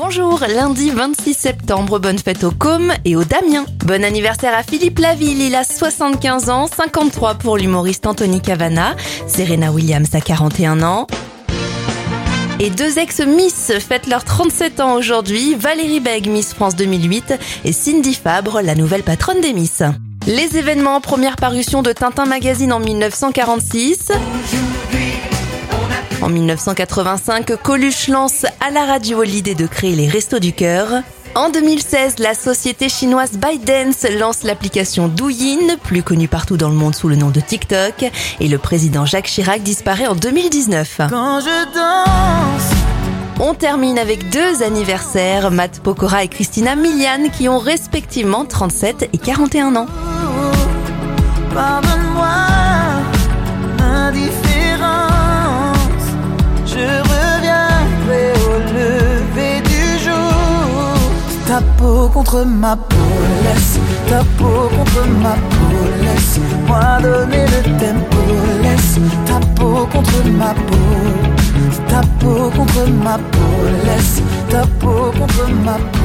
Bonjour, lundi 26 septembre, bonne fête au Com et au Damien. Bon anniversaire à Philippe Laville, il a 75 ans, 53 pour l'humoriste Anthony Cavana, Serena Williams a 41 ans. Et deux ex-Miss fêtent leurs 37 ans aujourd'hui, Valérie Beg, Miss France 2008, et Cindy Fabre, la nouvelle patronne des Miss. Les événements, première parution de Tintin Magazine en 1946. En 1985, Coluche lance à la radio l'idée de créer les Restos du Cœur. En 2016, la société chinoise ByteDance lance l'application Douyin, plus connue partout dans le monde sous le nom de TikTok, et le président Jacques Chirac disparaît en 2019. Quand je danse, On termine avec deux anniversaires, Matt Pokora et Christina Milian, qui ont respectivement 37 et 41 ans. Ta peau contre ma peau, laisse ta peau contre ma peau, laisse moi donner le tempo, laisse ta peau contre ma peau. Ta peau contre ma peau, laisse ta peau contre ma peau.